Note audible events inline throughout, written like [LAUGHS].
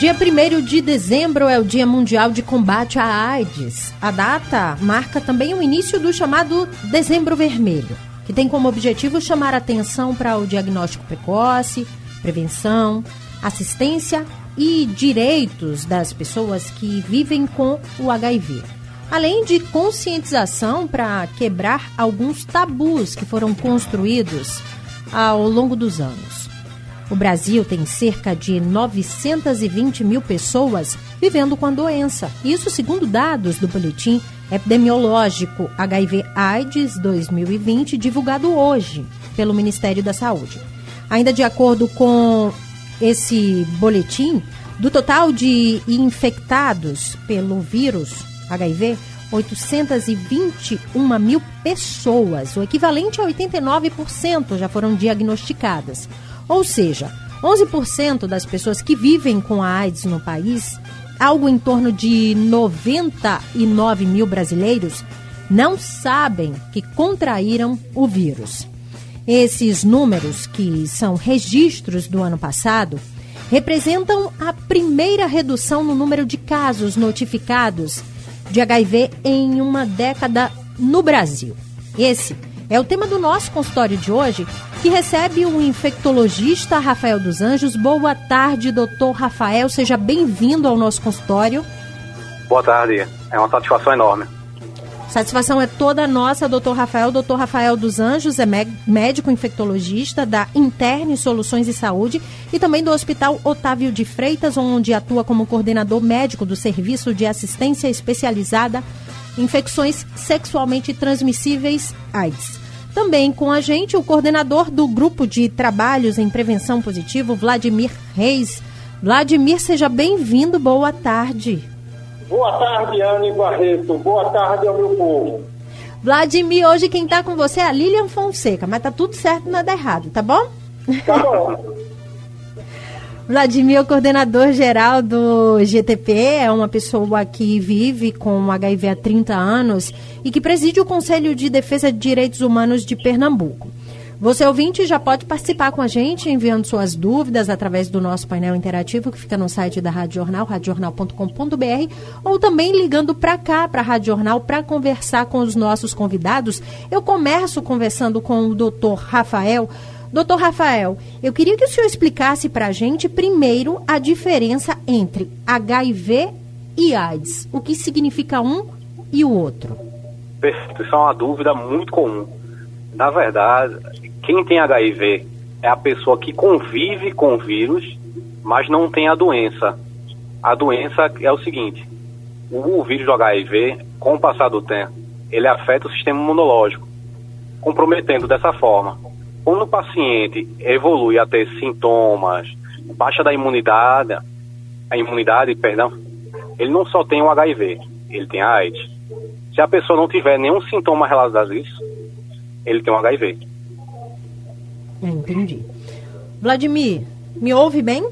Dia 1 de dezembro é o Dia Mundial de Combate à AIDS. A data marca também o início do chamado Dezembro Vermelho, que tem como objetivo chamar atenção para o diagnóstico precoce, prevenção, assistência e direitos das pessoas que vivem com o HIV. Além de conscientização para quebrar alguns tabus que foram construídos ao longo dos anos. O Brasil tem cerca de 920 mil pessoas vivendo com a doença. Isso segundo dados do Boletim Epidemiológico HIV-AIDS 2020, divulgado hoje pelo Ministério da Saúde. Ainda de acordo com esse boletim, do total de infectados pelo vírus HIV, 821 mil pessoas, o equivalente a 89%, já foram diagnosticadas. Ou seja, 11% das pessoas que vivem com a AIDS no país, algo em torno de 99 mil brasileiros, não sabem que contraíram o vírus. Esses números, que são registros do ano passado, representam a primeira redução no número de casos notificados de HIV em uma década no Brasil. Esse é o tema do nosso consultório de hoje, que recebe o infectologista Rafael dos Anjos. Boa tarde, doutor Rafael. Seja bem-vindo ao nosso consultório. Boa tarde. É uma satisfação enorme. Satisfação é toda nossa, doutor Rafael. Doutor Rafael dos Anjos é médico infectologista da Interne Soluções e Saúde e também do Hospital Otávio de Freitas, onde atua como coordenador médico do Serviço de Assistência Especializada Infecções Sexualmente Transmissíveis AIDS. Também com a gente o coordenador do Grupo de Trabalhos em Prevenção Positivo, Vladimir Reis. Vladimir, seja bem-vindo, boa tarde. Boa tarde, Anne Barreto. Boa tarde ao meu povo. Vladimir, hoje quem está com você é a Lilian Fonseca, mas tá tudo certo, nada errado, tá bom? Tá bom. [LAUGHS] Vladimir, coordenador geral do GTP, é uma pessoa que vive com HIV há 30 anos e que preside o Conselho de Defesa de Direitos Humanos de Pernambuco. Você ouvinte já pode participar com a gente enviando suas dúvidas através do nosso painel interativo que fica no site da Rádio Jornal, radiojornal.com.br, ou também ligando para cá, para a Rádio Jornal, para conversar com os nossos convidados. Eu começo conversando com o doutor Rafael Doutor Rafael, eu queria que o senhor explicasse para a gente, primeiro, a diferença entre HIV e AIDS. O que significa um e o outro? Perfeito, isso é uma dúvida muito comum. Na verdade, quem tem HIV é a pessoa que convive com o vírus, mas não tem a doença. A doença é o seguinte: o vírus do HIV, com o passar do tempo, ele afeta o sistema imunológico, comprometendo dessa forma quando o paciente evolui a ter sintomas, baixa da imunidade, a imunidade, perdão, ele não só tem o HIV, ele tem a AIDS. Se a pessoa não tiver nenhum sintoma relacionado a isso, ele tem o HIV. Entendi. Vladimir, me ouve bem?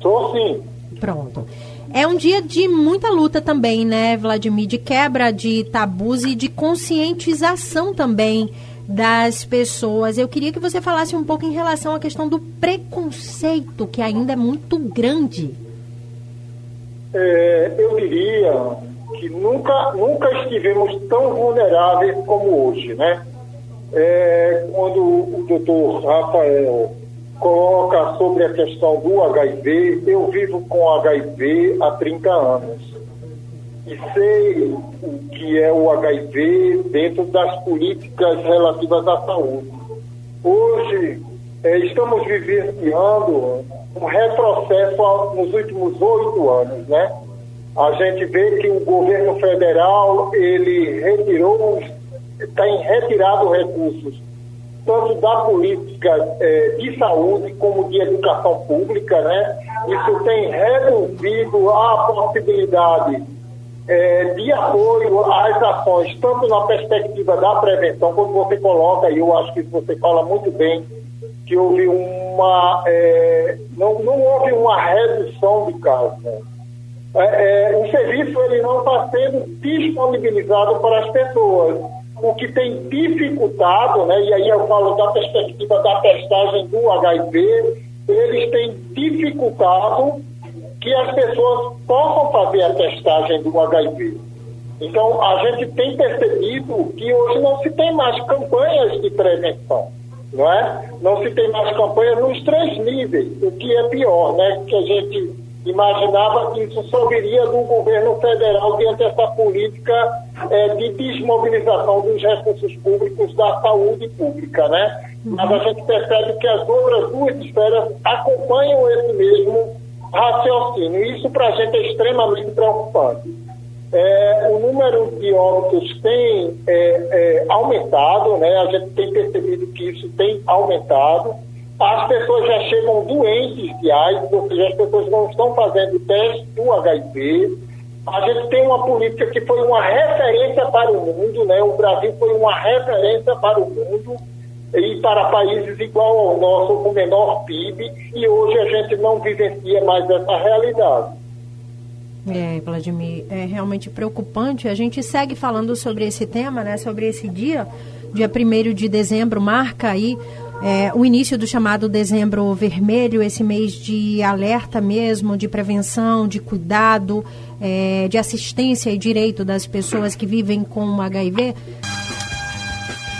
Tô sim. Pronto. É um dia de muita luta também, né, Vladimir? De quebra de tabus e de conscientização também das pessoas. Eu queria que você falasse um pouco em relação à questão do preconceito, que ainda é muito grande. É, eu diria que nunca, nunca estivemos tão vulneráveis como hoje, né? É, quando o doutor Rafael coloca sobre a questão do HIV, eu vivo com HIV há 30 anos e sei o que é o HIV dentro das políticas relativas à saúde. Hoje, é, estamos vivenciando um retrocesso nos últimos oito anos, né? A gente vê que o governo federal, ele retirou, tem retirado recursos, tanto da política é, de saúde como de educação pública, né? Isso tem reduzido a possibilidade é, de apoio às ações, tanto na perspectiva da prevenção, como você coloca, e eu acho que você fala muito bem, que houve uma. É, não, não houve uma redução de casos. Né? É, é, o serviço ele não está sendo disponibilizado para as pessoas, o que tem dificultado, né, e aí eu falo da perspectiva da testagem do HIV, eles têm dificultado que as pessoas possam fazer a testagem do HIV. Então, a gente tem percebido que hoje não se tem mais campanhas de prevenção, não é? Não se tem mais campanhas nos três níveis, o que é pior, né? Que a gente imaginava que isso só viria do governo federal diante dessa política é, de desmobilização dos recursos públicos da saúde pública, né? Mas a gente percebe que as outras duas esferas acompanham esse mesmo raciocínio. Isso para a gente é extremamente preocupante. É, o número de óbitos tem é, é, aumentado, né? a gente tem percebido que isso tem aumentado. As pessoas já chegam doentes de AIDS, ou seja, as pessoas não estão fazendo teste do HIV. A gente tem uma política que foi uma referência para o mundo, né? o Brasil foi uma referência para o mundo e para países igual ao nosso, com menor PIB, e hoje a gente não vivencia mais essa realidade. É, Vladimir, é realmente preocupante. A gente segue falando sobre esse tema, né, sobre esse dia, dia 1 de dezembro, marca aí é, o início do chamado Dezembro Vermelho, esse mês de alerta mesmo, de prevenção, de cuidado, é, de assistência e direito das pessoas que vivem com HIV.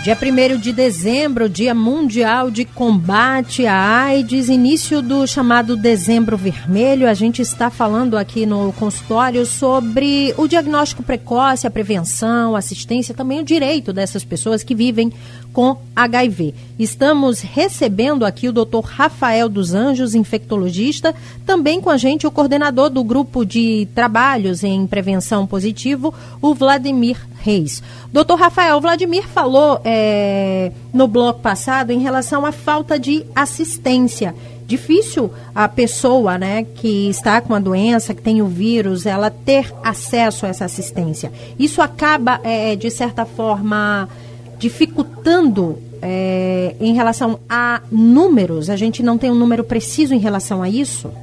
Dia 1 de dezembro, Dia Mundial de Combate à AIDS, início do chamado Dezembro Vermelho. A gente está falando aqui no consultório sobre o diagnóstico precoce, a prevenção, a assistência, também o direito dessas pessoas que vivem com HIV. Estamos recebendo aqui o Dr. Rafael dos Anjos, infectologista, também com a gente o coordenador do grupo de trabalhos em prevenção positivo, o Vladimir Reis. Doutor Rafael, Vladimir falou é, no bloco passado em relação à falta de assistência. Difícil a pessoa né, que está com a doença, que tem o vírus, ela ter acesso a essa assistência. Isso acaba, é, de certa forma, dificultando é, em relação a números. A gente não tem um número preciso em relação a isso?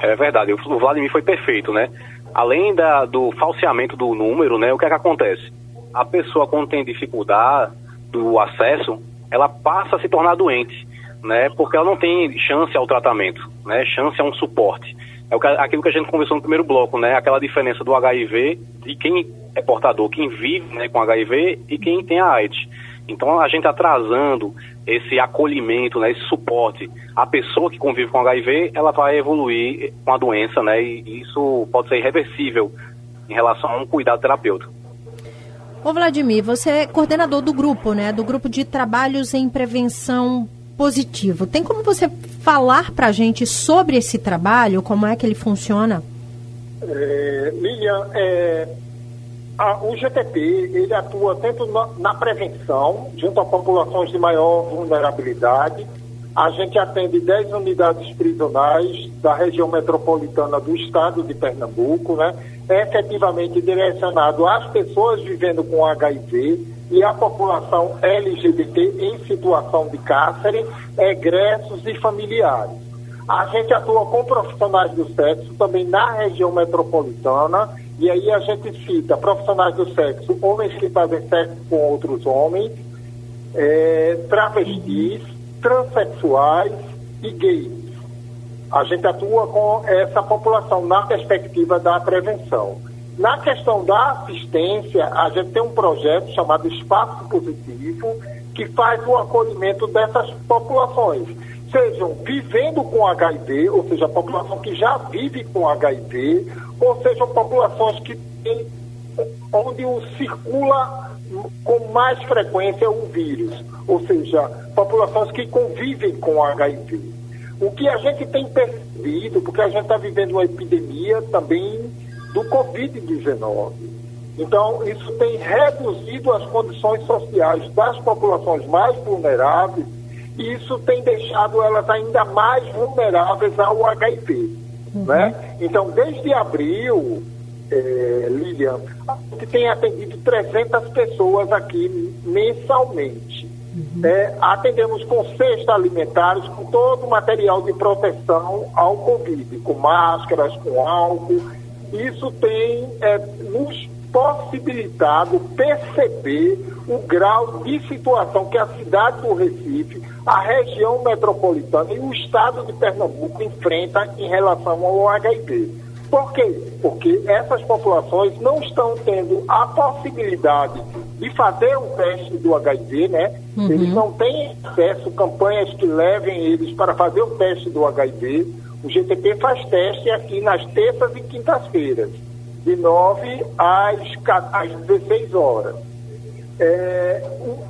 É verdade. O Vladimir foi perfeito, né? além da, do falseamento do número, né, o que é que acontece? A pessoa, quando tem dificuldade do acesso, ela passa a se tornar doente, né, porque ela não tem chance ao tratamento, né, chance a um suporte. É aquilo que a gente conversou no primeiro bloco, né, aquela diferença do HIV, de quem é portador, quem vive né, com HIV e quem tem a AIDS. Então, a gente atrasando esse acolhimento, né, esse suporte, a pessoa que convive com HIV, ela vai evoluir com a doença, né, e isso pode ser irreversível em relação a um cuidado terapêutico. Ô Vladimir, você é coordenador do grupo, né, do grupo de trabalhos em prevenção positivo. Tem como você falar para a gente sobre esse trabalho, como é que ele funciona? É, Lilian, é, a, o GTP ele atua tanto na, na, prevenção, junto a populações de maior vulnerabilidade. A gente atende 10 unidades prisionais da região metropolitana do estado de Pernambuco, né? É efetivamente direcionado às pessoas vivendo com HIV e à população LGBT em situação de cárcere, egressos e familiares. A gente atua com profissionais do sexo também na região metropolitana e aí a gente cita profissionais do sexo, homens que fazem sexo com outros homens, é, travestis, transexuais e gays. A gente atua com essa população na perspectiva da prevenção. Na questão da assistência, a gente tem um projeto chamado Espaço Positivo, que faz o acolhimento dessas populações, sejam vivendo com HIV, ou seja, a população que já vive com HIV, ou sejam populações que têm, onde o circula com mais frequência o vírus, ou seja, populações que convivem com HIV. O que a gente tem percebido, porque a gente está vivendo uma epidemia também do Covid-19. Então, isso tem reduzido as condições sociais das populações mais vulneráveis e isso tem deixado elas ainda mais vulneráveis ao HIV. Uhum. Né? Então, desde abril, é, Lilian, a gente tem atendido 300 pessoas aqui mensalmente. Uhum. É, atendemos com cestas alimentares, com todo o material de proteção ao Covid, com máscaras, com álcool. Isso tem é, nos possibilitado perceber o grau de situação que a cidade do Recife, a região metropolitana e o estado de Pernambuco enfrenta em relação ao HIV. Por quê? Porque essas populações não estão tendo a possibilidade de fazer o teste do HIV, né? Uhum. Eles não têm acesso a campanhas que levem eles para fazer o teste do HIV. O GTP faz teste aqui nas terças e quintas-feiras, de 9 às, às 16 horas. É,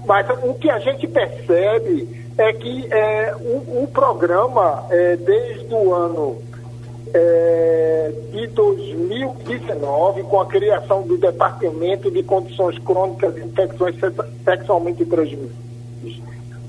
mas o que a gente percebe é que é, o, o programa, é, desde o ano é, de 2019, com a criação do Departamento de Condições Crônicas e Infecções Sexualmente Transmissíveis,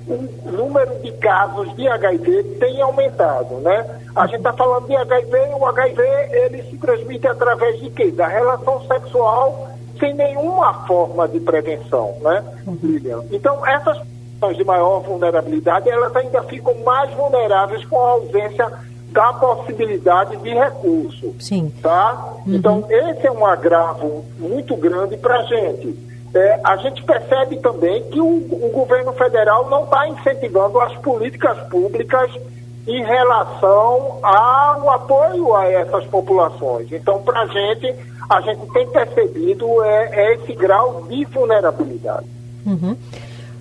o número de casos de HIV tem aumentado, né? A gente está falando de HIV, o HIV ele se transmite através de quê? Da relação sexual sem nenhuma forma de prevenção, né, Lilian? Então, essas pessoas de maior vulnerabilidade, elas ainda ficam mais vulneráveis com a ausência da possibilidade de recurso. Sim. Tá? Uhum. Então, esse é um agravo muito grande para a gente. É, a gente percebe também que o, o governo federal não está incentivando as políticas públicas em relação ao apoio a essas populações. Então, para a gente, a gente tem percebido é, é esse grau de vulnerabilidade. Uhum.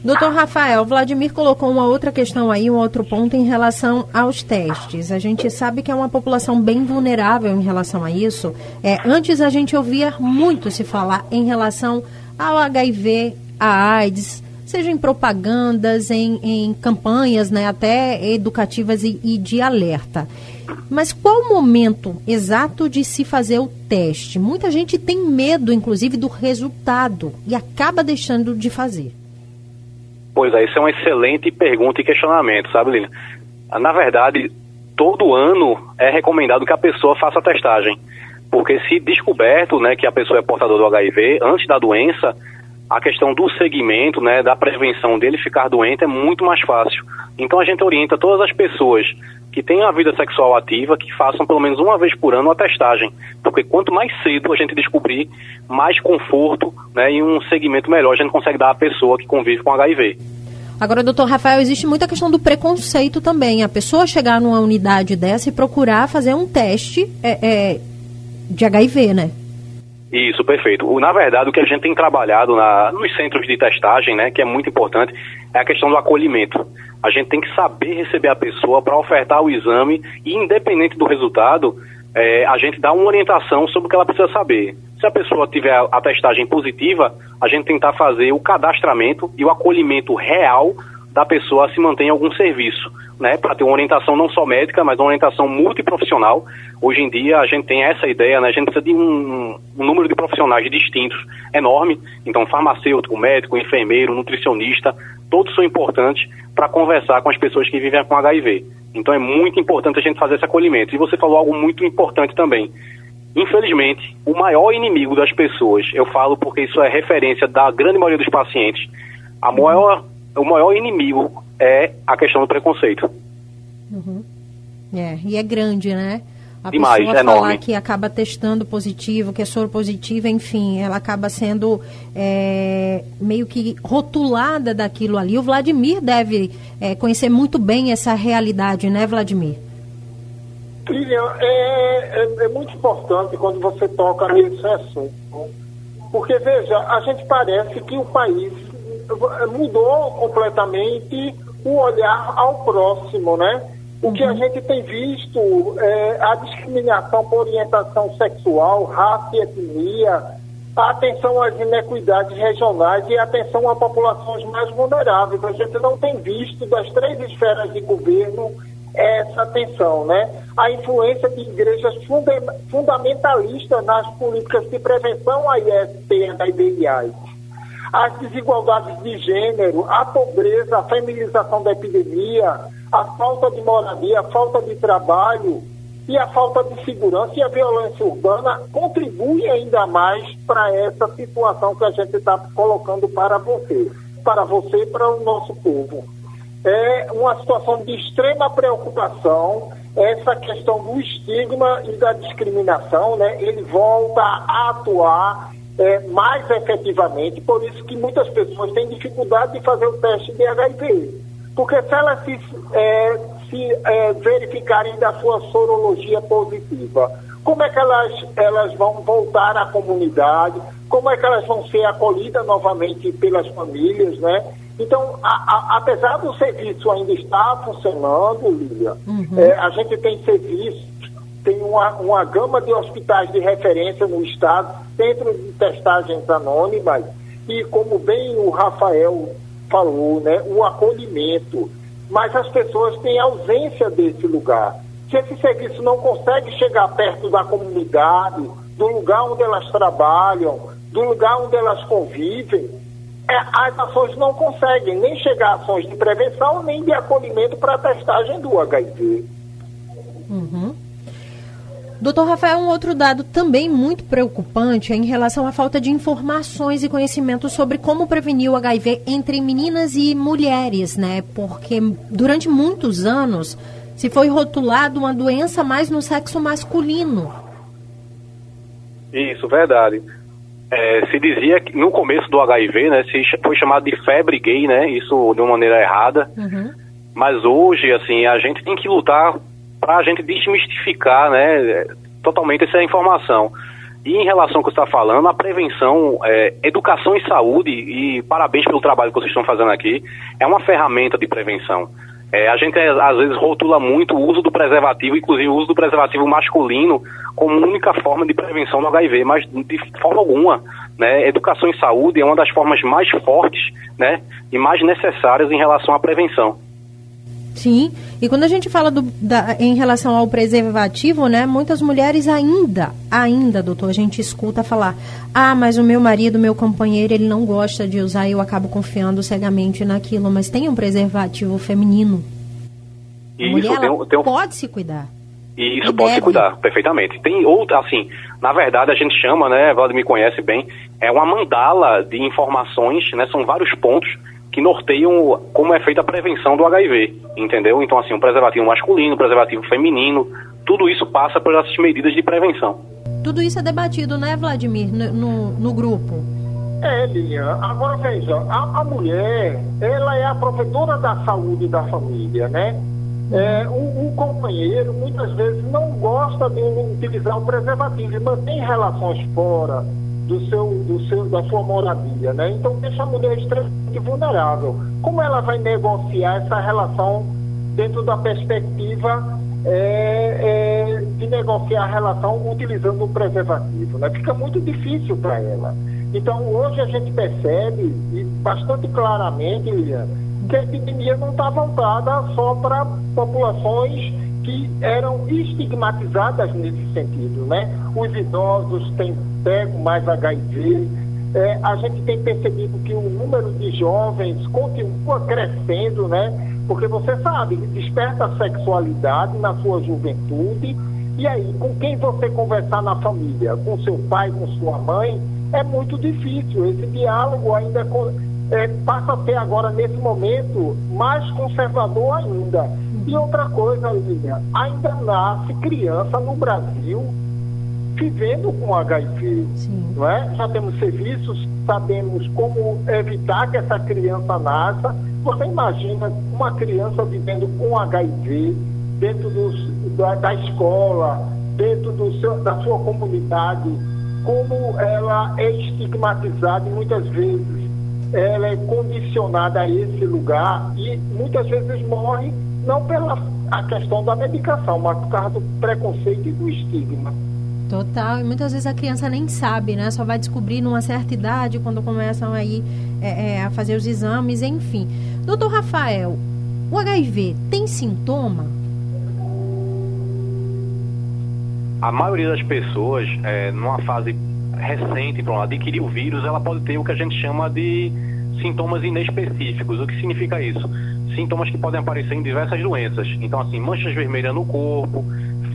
Doutor Rafael, Vladimir colocou uma outra questão aí, um outro ponto em relação aos testes. A gente sabe que é uma população bem vulnerável em relação a isso. É, antes a gente ouvia muito se falar em relação ao HIV, a AIDS, seja em propagandas, em, em campanhas, né, até educativas e, e de alerta. Mas qual o momento exato de se fazer o teste? Muita gente tem medo, inclusive, do resultado e acaba deixando de fazer. Pois é, isso é uma excelente pergunta e questionamento, sabe, Lina? Na verdade, todo ano é recomendado que a pessoa faça a testagem. Porque se descoberto né, que a pessoa é portadora do HIV, antes da doença, a questão do segmento, né, da prevenção dele ficar doente é muito mais fácil. Então a gente orienta todas as pessoas que têm a vida sexual ativa que façam pelo menos uma vez por ano a testagem, porque quanto mais cedo a gente descobrir, mais conforto né, e um segmento melhor a gente consegue dar à pessoa que convive com HIV. Agora, doutor Rafael, existe muita questão do preconceito também. A pessoa chegar numa unidade dessa e procurar fazer um teste é, é, de HIV, né? Isso, perfeito. Na verdade, o que a gente tem trabalhado na, nos centros de testagem, né, que é muito importante, é a questão do acolhimento. A gente tem que saber receber a pessoa para ofertar o exame e, independente do resultado, é, a gente dá uma orientação sobre o que ela precisa saber. Se a pessoa tiver a testagem positiva, a gente tentar fazer o cadastramento e o acolhimento real da pessoa a se manter em algum serviço, né, para ter uma orientação não só médica, mas uma orientação multiprofissional. Hoje em dia a gente tem essa ideia, né, a gente precisa de um, um número de profissionais distintos enorme, então farmacêutico, médico, enfermeiro, nutricionista, todos são importantes para conversar com as pessoas que vivem com HIV. Então é muito importante a gente fazer esse acolhimento. E você falou algo muito importante também. Infelizmente, o maior inimigo das pessoas, eu falo porque isso é referência da grande maioria dos pacientes, a maior o maior inimigo é a questão do preconceito. Uhum. É, e é grande, né? A Demais, pessoa é falar enorme. que acaba testando positivo, que é soro positivo, enfim, ela acaba sendo é, meio que rotulada daquilo ali. O Vladimir deve é, conhecer muito bem essa realidade, né, Vladimir? Lilian, é, é, é, muito importante quando você toca nesse assunto. Porque, veja, a gente parece que o país mudou completamente o olhar ao próximo, né? O que a gente tem visto é a discriminação por orientação sexual, raça e etnia, a atenção às inequidades regionais e a atenção a populações mais vulneráveis. A gente não tem visto das três esferas de governo essa atenção, né? A influência de igrejas fundamentalistas nas políticas de prevenção à IST, e AIDS as desigualdades de gênero, a pobreza, a feminização da epidemia, a falta de moradia, a falta de trabalho, e a falta de segurança e a violência urbana contribuem ainda mais para essa situação que a gente está colocando para você, para você e para o nosso povo. É uma situação de extrema preocupação essa questão do estigma e da discriminação, né? Ele volta a atuar é, mais efetivamente, por isso que muitas pessoas têm dificuldade de fazer o teste de HIV. Porque se elas se, é, se é, verificarem da sua sorologia positiva, como é que elas, elas vão voltar à comunidade, como é que elas vão ser acolhidas novamente pelas famílias, né? Então, a, a, apesar do serviço ainda estar funcionando, Lília, uhum. é, a gente tem serviços, tem uma, uma gama de hospitais de referência no estado, centro de testagens anônimas, e como bem o Rafael falou, né, o acolhimento. Mas as pessoas têm ausência desse lugar. Se esse serviço não consegue chegar perto da comunidade, do lugar onde elas trabalham, do lugar onde elas convivem, é, as ações não conseguem nem chegar a ações de prevenção nem de acolhimento para a testagem do HIV. Uhum. Doutor Rafael, um outro dado também muito preocupante é em relação à falta de informações e conhecimento sobre como prevenir o HIV entre meninas e mulheres, né? Porque durante muitos anos se foi rotulado uma doença mais no sexo masculino. Isso, verdade. É, se dizia que no começo do HIV, né, se foi chamado de febre gay, né, isso de uma maneira errada. Uhum. Mas hoje, assim, a gente tem que lutar para a gente desmistificar, né, totalmente essa informação. E em relação ao que você está falando, a prevenção, é, educação e saúde, e parabéns pelo trabalho que vocês estão fazendo aqui, é uma ferramenta de prevenção. É, a gente às vezes rotula muito o uso do preservativo, inclusive o uso do preservativo masculino, como única forma de prevenção do HIV, mas de forma alguma. Né? Educação e saúde é uma das formas mais fortes né, e mais necessárias em relação à prevenção. Sim, e quando a gente fala do, da, em relação ao preservativo, né, muitas mulheres ainda, ainda, doutor, a gente escuta falar, ah, mas o meu marido, meu companheiro, ele não gosta de usar e eu acabo confiando cegamente naquilo, mas tem um preservativo feminino. Isso, mulher, tem, tem um... pode se cuidar. E isso pode deve. se cuidar, perfeitamente. Tem outra, assim, na verdade a gente chama, né, Vladimir conhece bem, é uma mandala de informações, né, são vários pontos que norteiam como é feita a prevenção do HIV, entendeu? Então, assim, o preservativo masculino, o preservativo feminino, tudo isso passa por essas medidas de prevenção. Tudo isso é debatido, né, Vladimir, no, no grupo? É, Linha. Agora veja, a, a, mulher, ela é a provedora da saúde da família, né? É, o, o, companheiro muitas vezes não gosta de utilizar o preservativo e mantém relações fora do seu, do seu, da sua moradia, né? Então deixa a mulher extremamente vulnerável. Como ela vai negociar essa relação dentro da perspectiva é, é, de negociar a relação utilizando o preservativo, né? Fica muito difícil para ela. Então hoje a gente percebe e bastante claramente, Liliana, que a epidemia não está voltada só para populações que eram estigmatizadas nesse sentido, né? Os idosos têm mais HIV. É, a gente tem percebido que o número de jovens continua crescendo, né? Porque você sabe, desperta a sexualidade na sua juventude. E aí, com quem você conversar na família? Com seu pai, com sua mãe? É muito difícil. Esse diálogo ainda é, passa a ser agora, nesse momento, mais conservador ainda. E outra coisa, Lívia, ainda nasce criança no Brasil vivendo com HIV, Sim. não é? Já temos serviços, sabemos como evitar que essa criança nasça. Você imagina uma criança vivendo com HIV dentro dos, da, da, escola, dentro do seu, da sua comunidade, como ela é estigmatizada e muitas vezes ela é condicionada a esse lugar e muitas vezes morre não pela a questão da medicação, mas por causa do preconceito e do estigma. Total, e muitas vezes a criança nem sabe, né? Só vai descobrir numa certa idade, quando começam aí é, é, a fazer os exames, enfim. Doutor Rafael, o HIV tem sintoma? A maioria das pessoas, é, numa fase recente, para adquirir o vírus, ela pode ter o que a gente chama de sintomas inespecíficos. O que significa isso? Sintomas que podem aparecer em diversas doenças. Então, assim, manchas vermelhas no corpo,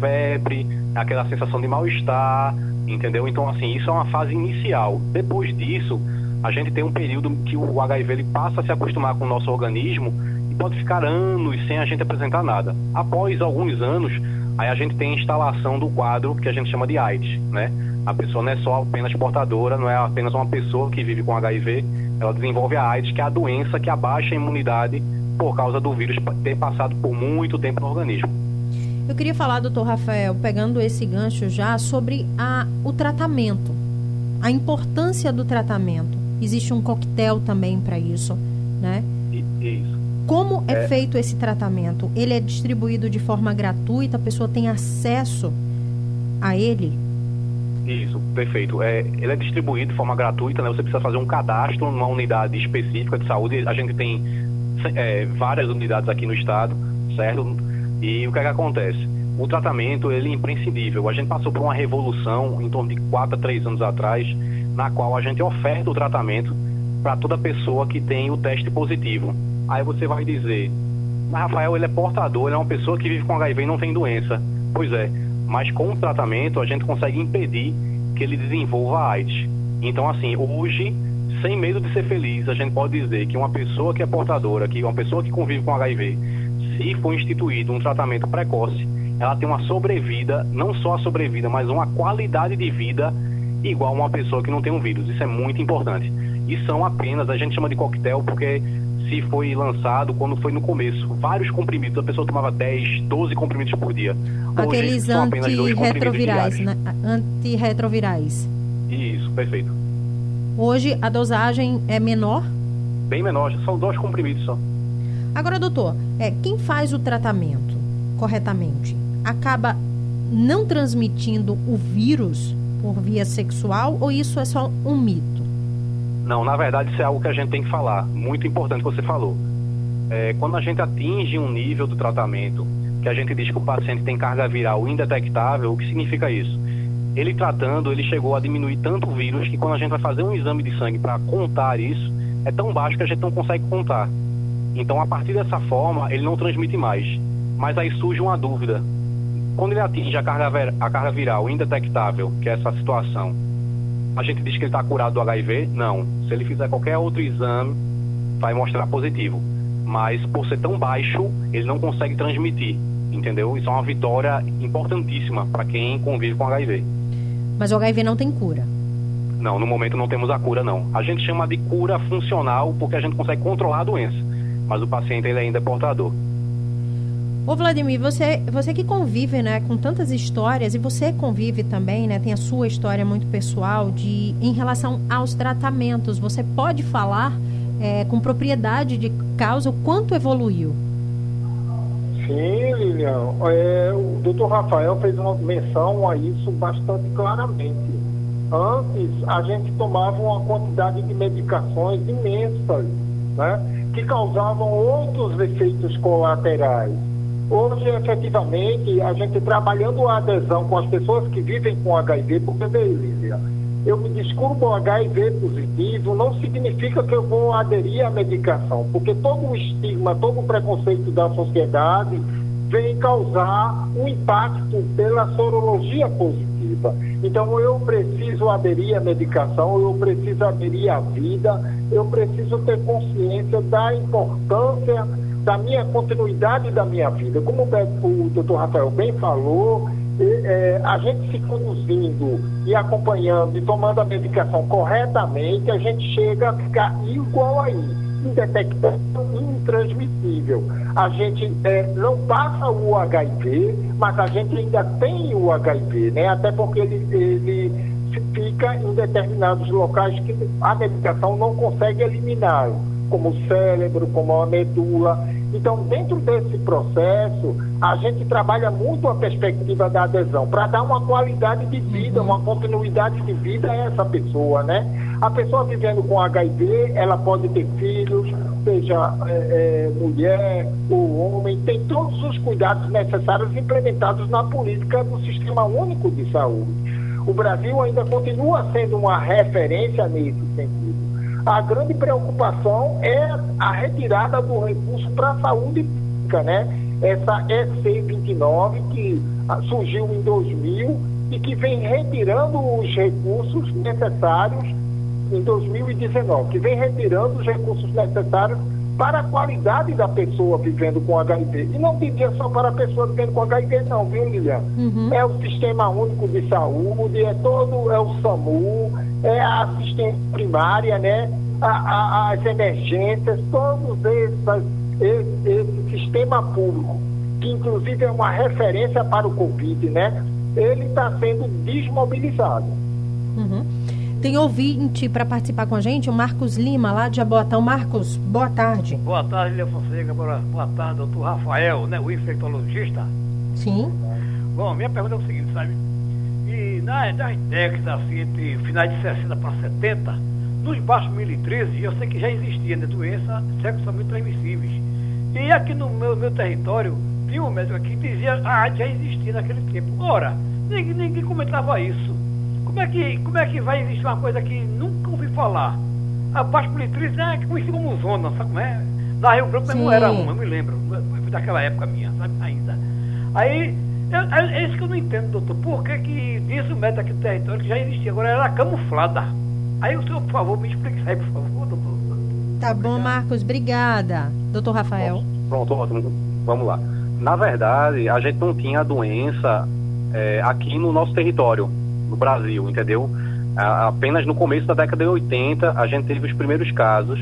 febre, aquela sensação de mal-estar, entendeu? Então, assim, isso é uma fase inicial. Depois disso, a gente tem um período que o HIV ele passa a se acostumar com o nosso organismo e pode ficar anos sem a gente apresentar nada. Após alguns anos, aí a gente tem a instalação do quadro que a gente chama de AIDS, né? A pessoa não é só apenas portadora, não é apenas uma pessoa que vive com HIV, ela desenvolve a AIDS, que é a doença que abaixa a imunidade por causa do vírus ter passado por muito tempo no organismo. Eu queria falar, doutor Rafael, pegando esse gancho já, sobre a, o tratamento, a importância do tratamento. Existe um coquetel também para isso, né? Isso. Como é, é, feito esse tratamento? Ele é distribuído de forma gratuita? A pessoa tem acesso a ele? Isso, perfeito. É, ele é distribuído de forma gratuita, né? Você precisa fazer um cadastro numa unidade específica de saúde. A gente tem é, várias unidades aqui no estado, certo? E o que é que acontece? O tratamento, ele é imprescindível. A gente passou por uma revolução em torno de 4 a 3 anos atrás, na qual a gente oferta o tratamento para toda pessoa que tem o teste positivo. Aí você vai dizer, mas Rafael, ele é portador, ele é uma pessoa que vive com HIV e não tem doença. Pois é, mas com o tratamento a gente consegue impedir que ele desenvolva AIDS. Então, assim, hoje, sem medo de ser feliz, a gente pode dizer que uma pessoa que é portadora, que uma pessoa que convive com HIV, se for instituído um tratamento precoce, ela tem uma sobrevida, não só a sobrevida, mas uma qualidade de vida igual a uma pessoa que não tem um vírus. Isso é muito importante. E são apenas, a gente chama de coquetel porque se foi lançado quando foi no começo. Vários comprimidos, a pessoa tomava 10, 12 comprimidos por dia. Aqueles antirretrovirais, né? Antirretrovirais. Isso, perfeito. Hoje a dosagem é menor? Bem menor, são dois comprimidos só. Agora, doutor, é, quem faz o tratamento corretamente acaba não transmitindo o vírus por via sexual ou isso é só um mito? Não, na verdade isso é algo que a gente tem que falar. Muito importante que você falou. É, quando a gente atinge um nível do tratamento que a gente diz que o paciente tem carga viral indetectável, o que significa isso? Ele tratando, ele chegou a diminuir tanto o vírus que quando a gente vai fazer um exame de sangue para contar isso, é tão baixo que a gente não consegue contar. Então, a partir dessa forma, ele não transmite mais. Mas aí surge uma dúvida. Quando ele atinge a carga, a carga viral indetectável, que é essa situação, a gente diz que ele está curado do HIV? Não. Se ele fizer qualquer outro exame, vai mostrar positivo. Mas por ser tão baixo, ele não consegue transmitir. Entendeu? Isso é uma vitória importantíssima para quem convive com HIV. Mas o HIV não tem cura? Não, no momento não temos a cura, não. A gente chama de cura funcional porque a gente consegue controlar a doença. Mas o paciente ele ainda é portador. Ô Vladimir, você, você que convive né, com tantas histórias, e você convive também, né, tem a sua história muito pessoal de em relação aos tratamentos. Você pode falar é, com propriedade de causa o quanto evoluiu? Sim, Lilian. É, o doutor Rafael fez uma menção a isso bastante claramente. Antes, a gente tomava uma quantidade de medicações imensas, né, que causavam outros efeitos colaterais Hoje, efetivamente, a gente trabalhando a adesão com as pessoas que vivem com HIV, porque, Elísia, eu me desculpo HIV positivo, não significa que eu vou aderir à medicação, porque todo o estigma, todo o preconceito da sociedade vem causar um impacto pela sorologia positiva. Então, eu preciso aderir à medicação, eu preciso aderir à vida, eu preciso ter consciência da importância da minha continuidade da minha vida. Como o doutor Rafael bem falou, é, a gente se conduzindo e acompanhando e tomando a medicação corretamente, a gente chega a ficar igual aí, indetectável, intransmissível. A gente é, não passa o HIV, mas a gente ainda tem o HIV, né? Até porque ele, ele fica em determinados locais que a medicação não consegue eliminar como o cérebro, como a medula. Então, dentro desse processo, a gente trabalha muito a perspectiva da adesão, para dar uma qualidade de vida, uma continuidade de vida a essa pessoa, né? A pessoa vivendo com HIV, ela pode ter filhos, seja é, é, mulher ou homem, tem todos os cuidados necessários implementados na política do Sistema Único de Saúde. O Brasil ainda continua sendo uma referência nesse sentido. A grande preocupação é a retirada do recurso para a saúde pública, né? essa EC29, que ah, surgiu em 2000 e que vem retirando os recursos necessários em 2019, que vem retirando os recursos necessários para a qualidade da pessoa vivendo com HIV. E não diria só para a pessoa vivendo com HIV, não, viu, Lilian? Uhum. É o Sistema Único de Saúde, é todo, é o SAMU, é a assistência primária, né? A, a, as emergências, todos esses, esse, esse sistema público, que inclusive é uma referência para o Covid, né? Ele está sendo desmobilizado. Uhum. Tem ouvinte para participar com a gente, o Marcos Lima, lá de Abotão. Marcos, boa tarde. Boa tarde, Lia Fonseca. Boa, tarde, doutor Rafael, né, o infectologista. Sim. Bom, minha pergunta é o seguinte, sabe? E nas, nas décadas, assim, entre finais de 60 para 70, nos baixos 2013, eu sei que já existia né, doença sexualmente transmissíveis. E aqui no meu, meu território, tinha um médico aqui que dizia que a AIDS já existia naquele tempo. Ora, ninguém, ninguém comentava isso. Como é, que, como é que vai existir uma coisa que nunca ouvi falar? A paz politriz é conhecida como zona, sabe como é? Na Rio Branco não era uma, eu me lembro, daquela época minha, sabe, ainda. Aí, é, é isso que eu não entendo, doutor. Por que que isso meta aqui no território que já existia, agora era camuflada? Aí o senhor, por favor, me explique isso aí, por favor, doutor. Tá bom, Marcos, obrigada. Doutor Rafael. Pronto, ótimo. Vamos lá. Na verdade, a gente não tinha a doença é, aqui no nosso território no Brasil, entendeu? Apenas no começo da década de 80 a gente teve os primeiros casos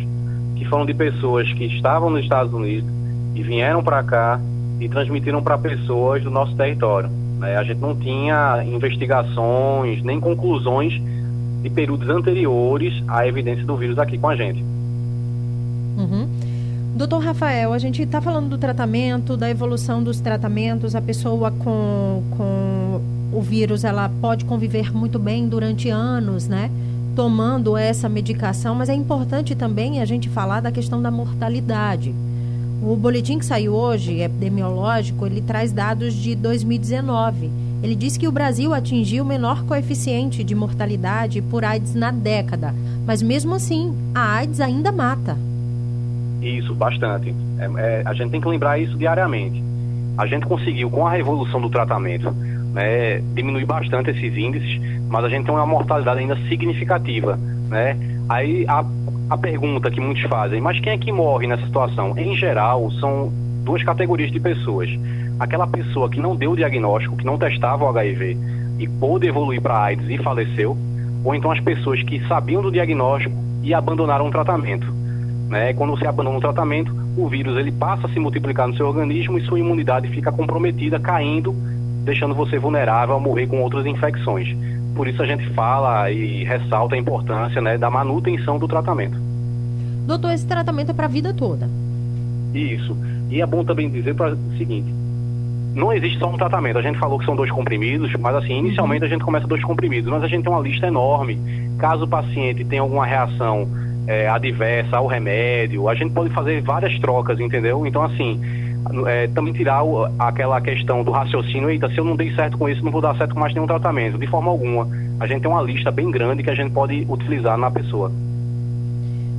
que foram de pessoas que estavam nos Estados Unidos e vieram para cá e transmitiram para pessoas do nosso território. Né? A gente não tinha investigações nem conclusões de períodos anteriores à evidência do vírus aqui com a gente. Uhum. Doutor Rafael, a gente está falando do tratamento, da evolução dos tratamentos, a pessoa com, com o vírus ela pode conviver muito bem durante anos, né? Tomando essa medicação, mas é importante também a gente falar da questão da mortalidade. O boletim que saiu hoje, epidemiológico, ele traz dados de 2019. Ele diz que o Brasil atingiu o menor coeficiente de mortalidade por AIDS na década, mas mesmo assim, a AIDS ainda mata. Isso, bastante. É, é, a gente tem que lembrar isso diariamente. A gente conseguiu, com a revolução do tratamento, né, diminui bastante esses índices, mas a gente tem uma mortalidade ainda significativa, né? Aí a, a pergunta que muitos fazem, mas quem é que morre nessa situação? Em geral, são duas categorias de pessoas. Aquela pessoa que não deu o diagnóstico, que não testava o HIV e pôde evoluir para AIDS e faleceu, ou então as pessoas que sabiam do diagnóstico e abandonaram o tratamento. Né? Quando você abandona o tratamento, o vírus ele passa a se multiplicar no seu organismo e sua imunidade fica comprometida, caindo deixando você vulnerável a morrer com outras infecções. Por isso a gente fala e ressalta a importância né, da manutenção do tratamento. Doutor, esse tratamento é para a vida toda. Isso. E é bom também dizer para o seguinte: não existe só um tratamento. A gente falou que são dois comprimidos, mas assim, inicialmente a gente começa dois comprimidos, mas a gente tem uma lista enorme. Caso o paciente tenha alguma reação é, adversa ao remédio, a gente pode fazer várias trocas, entendeu? Então, assim, é, também tirar o, aquela questão do raciocínio, eita, se eu não dei certo com isso, não vou dar certo com mais nenhum tratamento. De forma alguma. A gente tem uma lista bem grande que a gente pode utilizar na pessoa.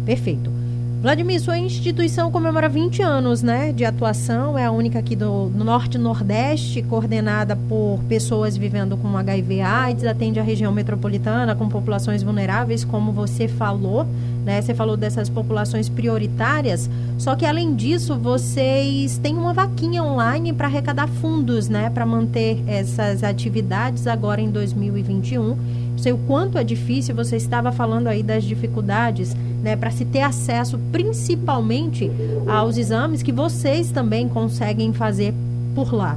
Perfeito. Vladimir, sua instituição comemora 20 anos né, de atuação, é a única aqui do, Norte Nordeste, coordenada por pessoas vivendo com HIV AIDS, atende a região metropolitana com populações vulneráveis, como você falou, né? Você falou dessas populações prioritárias, só que além disso, vocês têm uma vaquinha online para arrecadar fundos, né, para manter essas atividades agora em 2021. Sei o quanto é difícil, você estava falando aí das dificuldades né, para se ter acesso principalmente aos exames que vocês também conseguem fazer por lá.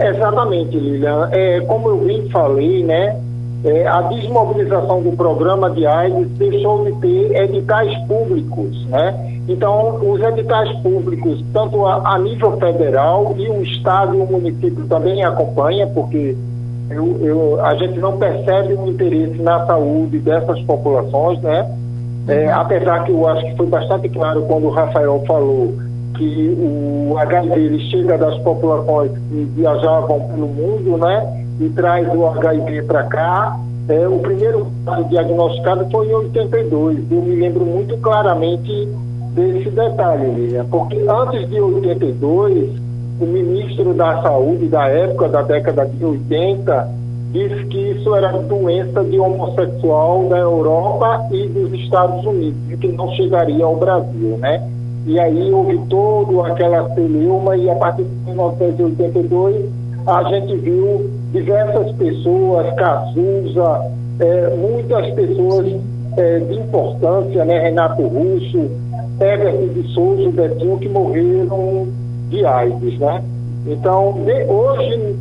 Exatamente, Lilian. É, como eu bem falei, né, é, a desmobilização do programa de AIDS deixou de ter editais públicos, né? Então, os editais públicos, tanto a, a nível federal e o Estado e o município também acompanha, porque eu, eu, a gente não percebe o interesse na saúde dessas populações, né? É, apesar que eu acho que foi bastante claro quando o Rafael falou que o HIV chega das populações que viajavam pelo mundo, né? E traz o HIV para cá. É, o primeiro caso diagnosticado foi em 82. Eu me lembro muito claramente desse detalhe, Lilian, porque antes de 82, o ministro da Saúde da época, da década de 80, disse que isso era doença de homossexual da Europa e dos Estados Unidos, e que não chegaria ao Brasil, né? E aí houve toda aquela celeuma e a partir de 1982 a gente viu diversas pessoas, Cazuza, é, muitas pessoas é, de importância, né? Renato Russo, Everton de Souza, Betinho, que morreram de AIDS, né? Então, hoje,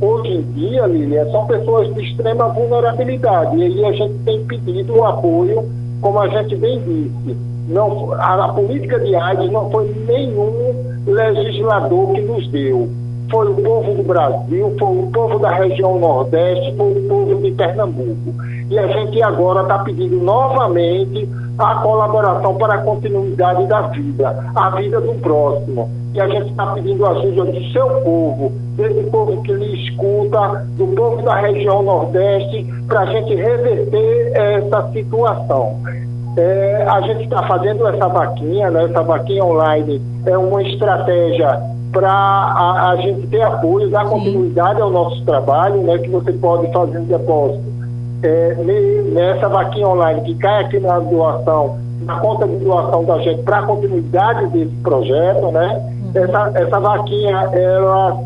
hoje em dia, Lilian, são pessoas de extrema vulnerabilidade. E aí a gente tem pedido o apoio, como a gente bem disse. Não, a, a política de AIDS não foi nenhum legislador que nos deu foi o povo do Brasil, foi o povo da região Nordeste, foi o povo de Pernambuco. E a gente agora está pedindo novamente a colaboração para a continuidade da vida, a vida do próximo. E a gente está pedindo ajuda do seu povo, desse povo que lhe escuta, do povo da região Nordeste, para a gente reverter essa situação. É, a gente está fazendo essa vaquinha, né, essa vaquinha online é uma estratégia para a, a, gente ter apoio, dar continuidade ao nosso trabalho, né, que você pode fazer um depósito é, nessa vaquinha online que cai aqui na doação, na conta de doação da gente para a continuidade desse projeto, né? Essa, essa vaquinha, ela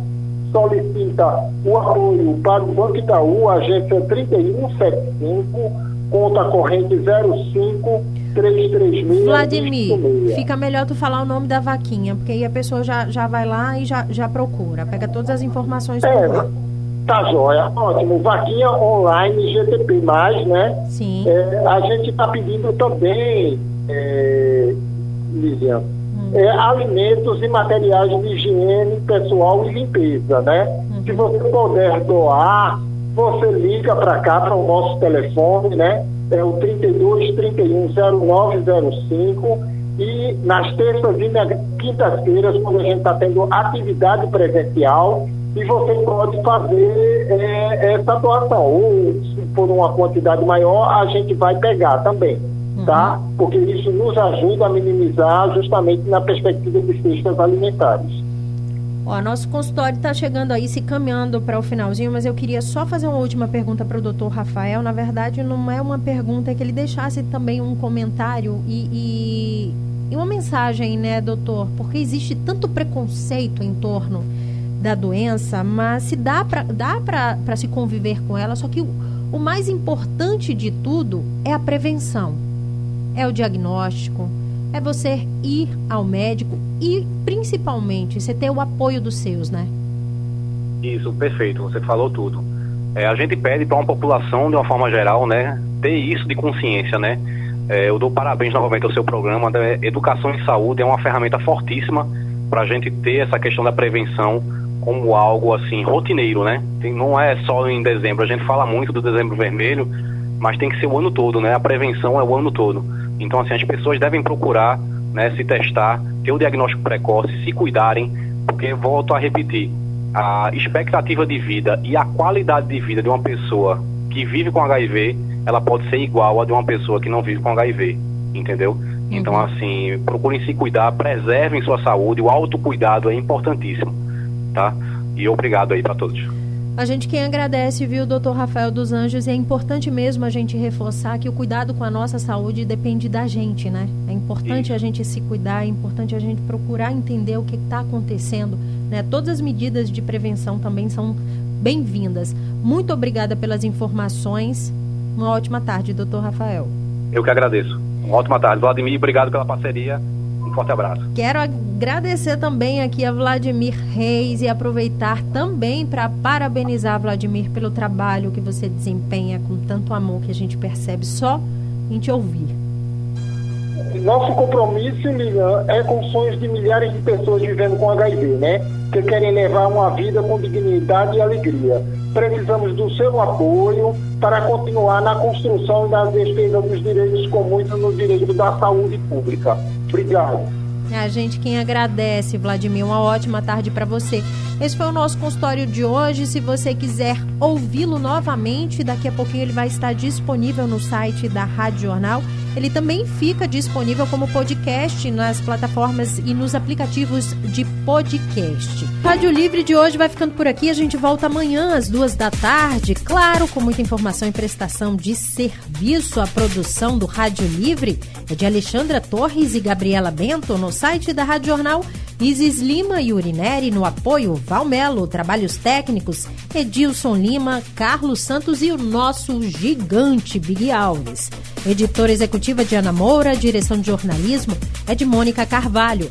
solicita o apoio para o Banco Itaú, agência 3175, conta corrente 05 336. Vladimir, fica melhor tu falar o nome da vaquinha, porque aí a pessoa já, já vai lá e já, já procura, pega todas as informações é. Tá joia, ótimo. Vaquinha online GTP, né? Sim. É, a gente está pedindo também, é, Lilian, hum. é, alimentos e materiais de higiene pessoal e limpeza, né? Hum. Se você puder doar, você liga para cá, para o nosso telefone, né? É o 32 31 0905 e nas terças e quintas-feiras, quando a gente está tendo atividade presencial, e você pode fazer é, essa doação. Ou se for uma quantidade maior, a gente vai pegar também, uhum. tá? Porque isso nos ajuda a minimizar justamente na perspectiva de cestas alimentares. Ó, nosso consultório está chegando aí, se caminhando para o finalzinho, mas eu queria só fazer uma última pergunta para o doutor Rafael. Na verdade, não é uma pergunta, é que ele deixasse também um comentário e, e, e uma mensagem, né, doutor? Porque existe tanto preconceito em torno da doença, mas se dá para dá para se conviver com ela, só que o, o mais importante de tudo é a prevenção. É o diagnóstico, é você ir ao médico e principalmente você ter o apoio dos seus, né? Isso, perfeito, você falou tudo. É, a gente pede para uma população, de uma forma geral, né, ter isso de consciência, né? É, eu dou parabéns novamente ao seu programa. Né? Educação em saúde é uma ferramenta fortíssima para a gente ter essa questão da prevenção como algo assim rotineiro, né? Tem, não é só em dezembro. A gente fala muito do dezembro vermelho, mas tem que ser o ano todo, né? A prevenção é o ano todo. Então, assim, as pessoas devem procurar, né, se testar, ter o diagnóstico precoce, se cuidarem, porque volto a repetir, a expectativa de vida e a qualidade de vida de uma pessoa que vive com HIV, ela pode ser igual a de uma pessoa que não vive com HIV, entendeu? Então, uhum. assim, procurem se cuidar, preservem sua saúde, o autocuidado é importantíssimo tá? E obrigado aí para todos. A gente quem agradece, viu, doutor Rafael dos Anjos, e é importante mesmo a gente reforçar que o cuidado com a nossa saúde depende da gente, né? É importante a gente se cuidar, é importante a gente procurar entender o que está acontecendo, né? Todas as medidas de prevenção também são bem-vindas. Muito obrigada pelas informações. Uma ótima tarde, doutor Rafael. Eu que agradeço. Uma ótima tarde. Vladimir, obrigado pela parceria forte abraço. Quero agradecer também aqui a Vladimir Reis e aproveitar também para parabenizar Vladimir pelo trabalho que você desempenha com tanto amor que a gente percebe só em te ouvir. Nosso compromisso, Lilian, é com sonhos de milhares de pessoas vivendo com HIV, né? Que querem levar uma vida com dignidade e alegria. Precisamos do seu apoio para continuar na construção da defesa dos direitos comuns no direito da saúde pública. Obrigado. É a gente quem agradece, Vladimir. Uma ótima tarde para você. Esse foi o nosso consultório de hoje. Se você quiser ouvi-lo novamente, daqui a pouquinho ele vai estar disponível no site da Rádio Jornal ele também fica disponível como podcast nas plataformas e nos aplicativos de podcast. Rádio Livre de hoje vai ficando por aqui. A gente volta amanhã às duas da tarde, claro, com muita informação e prestação de serviço. A produção do Rádio Livre é de Alexandra Torres e Gabriela Bento no site da Rádio Jornal. Isis Lima e Urineri no apoio, Valmelo, trabalhos técnicos, Edilson Lima, Carlos Santos e o nosso gigante Big Alves. Editora executiva de Ana Moura, direção de jornalismo é de Mônica Carvalho.